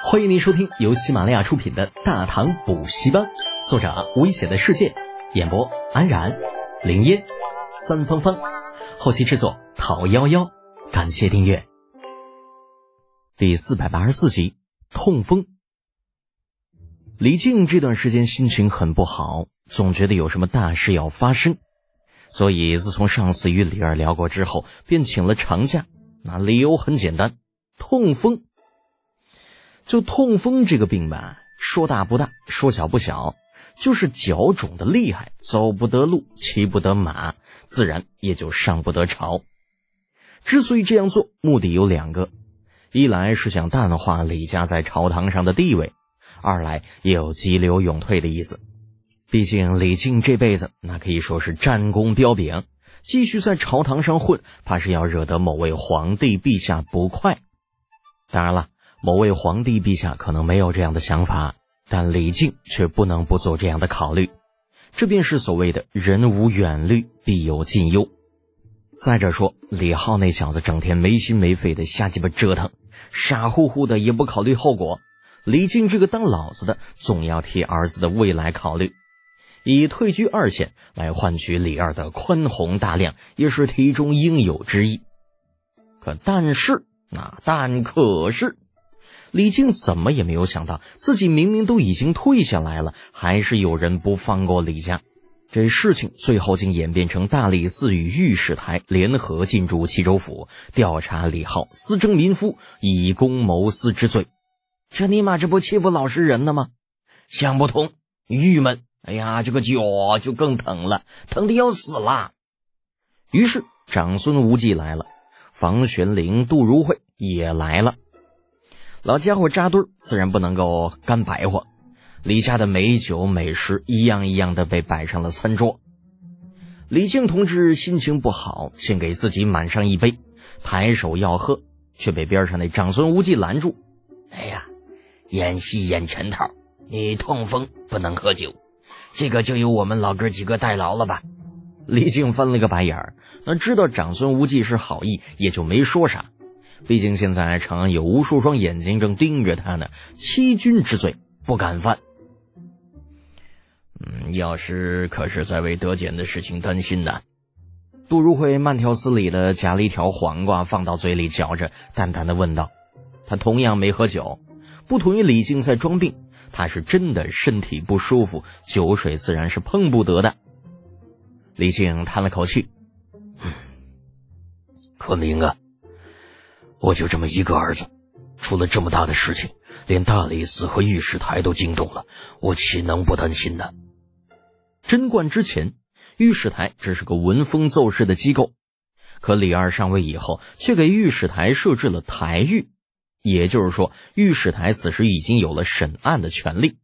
欢迎您收听由喜马拉雅出品的《大唐补习班》，作者危险的世界，演播安然、林烟、三芳芳，后期制作陶幺幺。感谢订阅。第四百八十四集，痛风。李靖这段时间心情很不好，总觉得有什么大事要发生，所以自从上次与李二聊过之后，便请了长假。那理由很简单，痛风。就痛风这个病吧，说大不大，说小不小，就是脚肿的厉害，走不得路，骑不得马，自然也就上不得朝。之所以这样做，目的有两个：一来是想淡化李家在朝堂上的地位；二来也有急流勇退的意思。毕竟李靖这辈子那可以说是战功彪炳，继续在朝堂上混，怕是要惹得某位皇帝陛下不快。当然了。某位皇帝陛下可能没有这样的想法，但李靖却不能不做这样的考虑。这便是所谓的“人无远虑，必有近忧”。再者说，李浩那小子整天没心没肺的瞎鸡巴折腾，傻乎乎的也不考虑后果。李靖这个当老子的，总要替儿子的未来考虑，以退居二线来换取李二的宽宏大量，也是题中应有之意。可但是，那但可是。李靖怎么也没有想到，自己明明都已经退下来了，还是有人不放过李家。这事情最后竟演变成大理寺与御史台联合进驻齐州府，调查李浩私征民夫，以公谋私之罪。这尼玛这不欺负老实人呢吗？想不通，郁闷。哎呀，这个脚就更疼了，疼的要死了。于是长孙无忌来了，房玄龄、杜如晦也来了。老家伙扎堆儿，自然不能够干白活。李家的美酒美食一样一样的被摆上了餐桌。李靖同志心情不好，先给自己满上一杯，抬手要喝，却被边上那长孙无忌拦住。哎呀，演戏演全套，你痛风不能喝酒，这个就由我们老哥几个代劳了吧？李靖翻了个白眼儿，那知道长孙无忌是好意，也就没说啥。毕竟现在长安有无数双眼睛正盯着他呢，欺君之罪不敢犯。嗯，要是可是在为德简的事情担心呢？杜如晦慢条斯理的夹了一条黄瓜放到嘴里嚼着，淡淡的问道：“他同样没喝酒，不同于李靖在装病，他是真的身体不舒服，酒水自然是碰不得的。”李靖叹了口气：“嗯昆明啊。”我就这么一个儿子，出了这么大的事情，连大理寺和御史台都惊动了，我岂能不担心呢？贞观之前，御史台只是个闻风奏事的机构，可李二上位以后，却给御史台设置了台狱，也就是说，御史台此时已经有了审案的权利。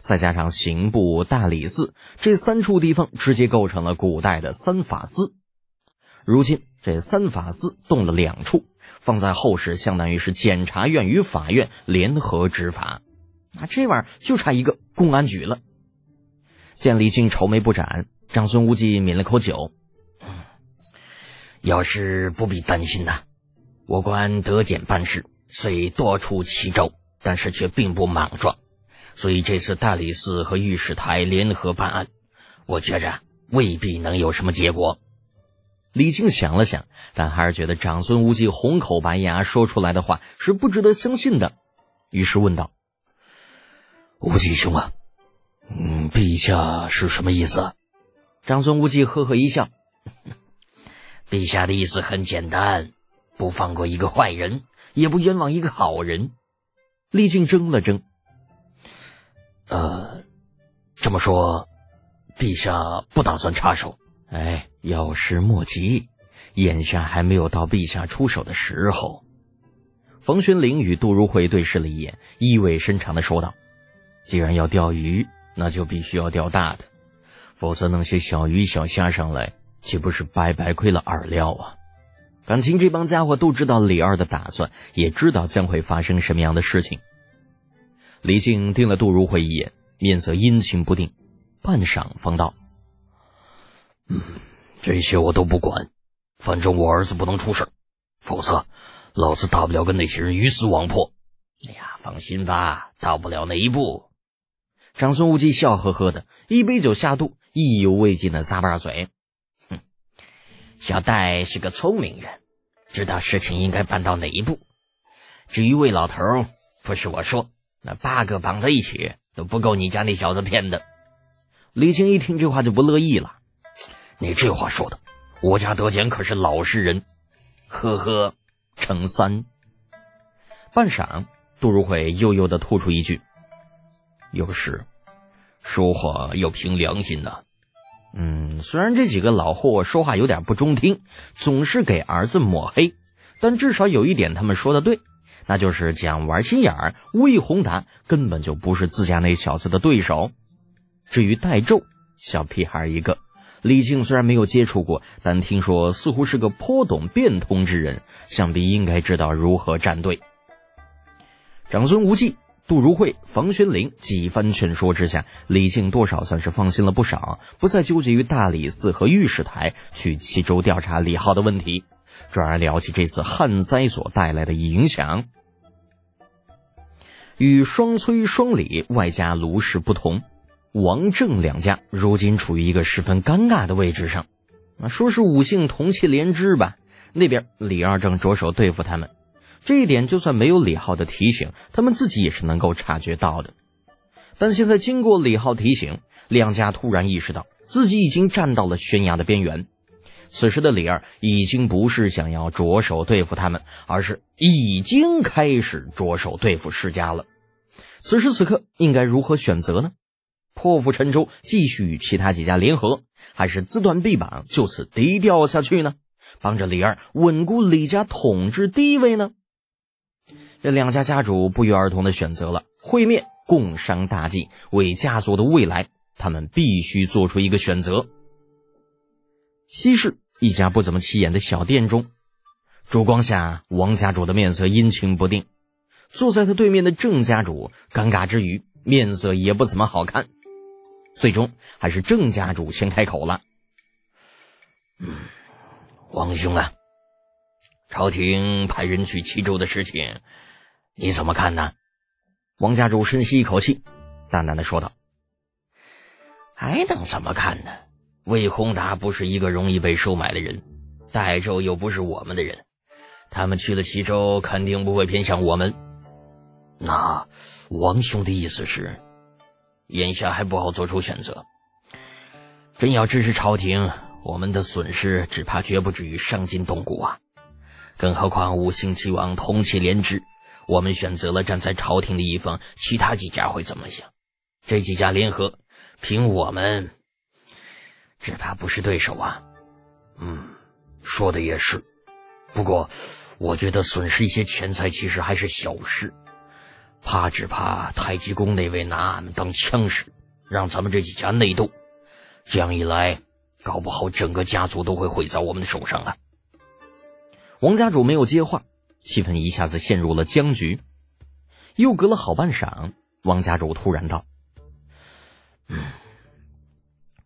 再加上刑部、大理寺这三处地方，直接构成了古代的三法司。如今这三法司动了两处。放在后世，相当于是检察院与法院联合执法，那这玩意儿就差一个公安局了。见李靖愁眉不展，长孙无忌抿了口酒，要是不必担心呐，我官得检办事虽多出奇招，但是却并不莽撞，所以这次大理寺和御史台联合办案，我觉着未必能有什么结果。李靖想了想，但还是觉得长孙无忌红口白牙说出来的话是不值得相信的，于是问道：“无忌兄啊，嗯，陛下是什么意思？”长孙无忌呵呵一笑：“ 陛下的意思很简单，不放过一个坏人，也不冤枉一个好人。”李靖怔了怔：“呃，这么说，陛下不打算插手？”哎，要事莫急，眼下还没有到陛下出手的时候。冯玄龄与杜如晦对视了一眼，意味深长的说道：“既然要钓鱼，那就必须要钓大的，否则弄些小鱼小虾上来，岂不是白白亏了饵料啊？”感情这帮家伙都知道李二的打算，也知道将会发生什么样的事情。李靖盯了杜如晦一眼，面色阴晴不定，半晌方道。嗯，这些我都不管，反正我儿子不能出事否则老子大不了跟那些人鱼死网破。哎呀，放心吧，到不了那一步。长孙无忌笑呵呵的，一杯酒下肚，意犹未尽的咂巴嘴。哼，小戴是个聪明人，知道事情应该办到哪一步。至于魏老头，不是我说，那八个绑在一起都不够你家那小子骗的。李靖一听这话就不乐意了，你这话说的，我家德简可是老实人。呵呵，乘三。半晌，杜如晦悠悠的吐出一句：“有时。”说话要凭良心呐。嗯，虽然这几个老货说话有点不中听，总是给儿子抹黑，但至少有一点他们说的对，那就是讲玩心眼儿。魏宏达根本就不是自家那小子的对手。至于戴胄，小屁孩一个，李靖虽然没有接触过，但听说似乎是个颇懂变通之人，想必应该知道如何站队。长孙无忌。杜如晦、房玄龄几番劝说之下，李靖多少算是放心了不少，不再纠结于大理寺和御史台去齐州调查李浩的问题，转而聊起这次旱灾所带来的影响。与双崔、双李外加卢氏不同，王郑两家如今处于一个十分尴尬的位置上。啊，说是五姓同气连枝吧，那边李二正着手对付他们。这一点就算没有李浩的提醒，他们自己也是能够察觉到的。但现在经过李浩提醒，两家突然意识到自己已经站到了悬崖的边缘。此时的李二已经不是想要着手对付他们，而是已经开始着手对付世家了。此时此刻应该如何选择呢？破釜沉舟，继续与其他几家联合，还是自断臂膀，就此低调下去呢？帮着李二稳固李家统治地位呢？这两家家主不约而同的选择了会面，共商大计，为家族的未来，他们必须做出一个选择。西市一家不怎么起眼的小店中，烛光下，王家主的面色阴晴不定，坐在他对面的郑家主尴尬之余，面色也不怎么好看。最终，还是郑家主先开口了：“嗯，王兄啊，朝廷派人去齐州的事情。”你怎么看呢？王家主深吸一口气，淡淡的说道：“还能怎么看呢？魏宏达不是一个容易被收买的人，代州又不是我们的人，他们去了齐州，肯定不会偏向我们。那王兄的意思是，眼下还不好做出选择。真要支持朝廷，我们的损失只怕绝不至于伤筋动骨啊！更何况五星齐王同气连枝。”我们选择了站在朝廷的一方，其他几家会怎么想？这几家联合，凭我们，只怕不是对手啊。嗯，说的也是。不过，我觉得损失一些钱财其实还是小事。怕只怕太极宫那位拿俺们当枪使，让咱们这几家内斗。这样一来，搞不好整个家族都会毁在我们的手上啊。王家主没有接话。气氛一下子陷入了僵局，又隔了好半晌，王家主突然道：“嗯，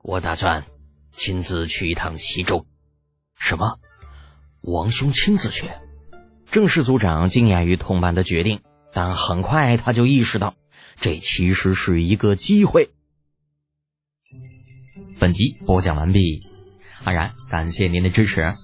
我打算亲自去一趟西周。”“什么？王兄亲自去？”郑氏族长惊讶于同伴的决定，但很快他就意识到，这其实是一个机会。本集播讲完毕，安然感谢您的支持。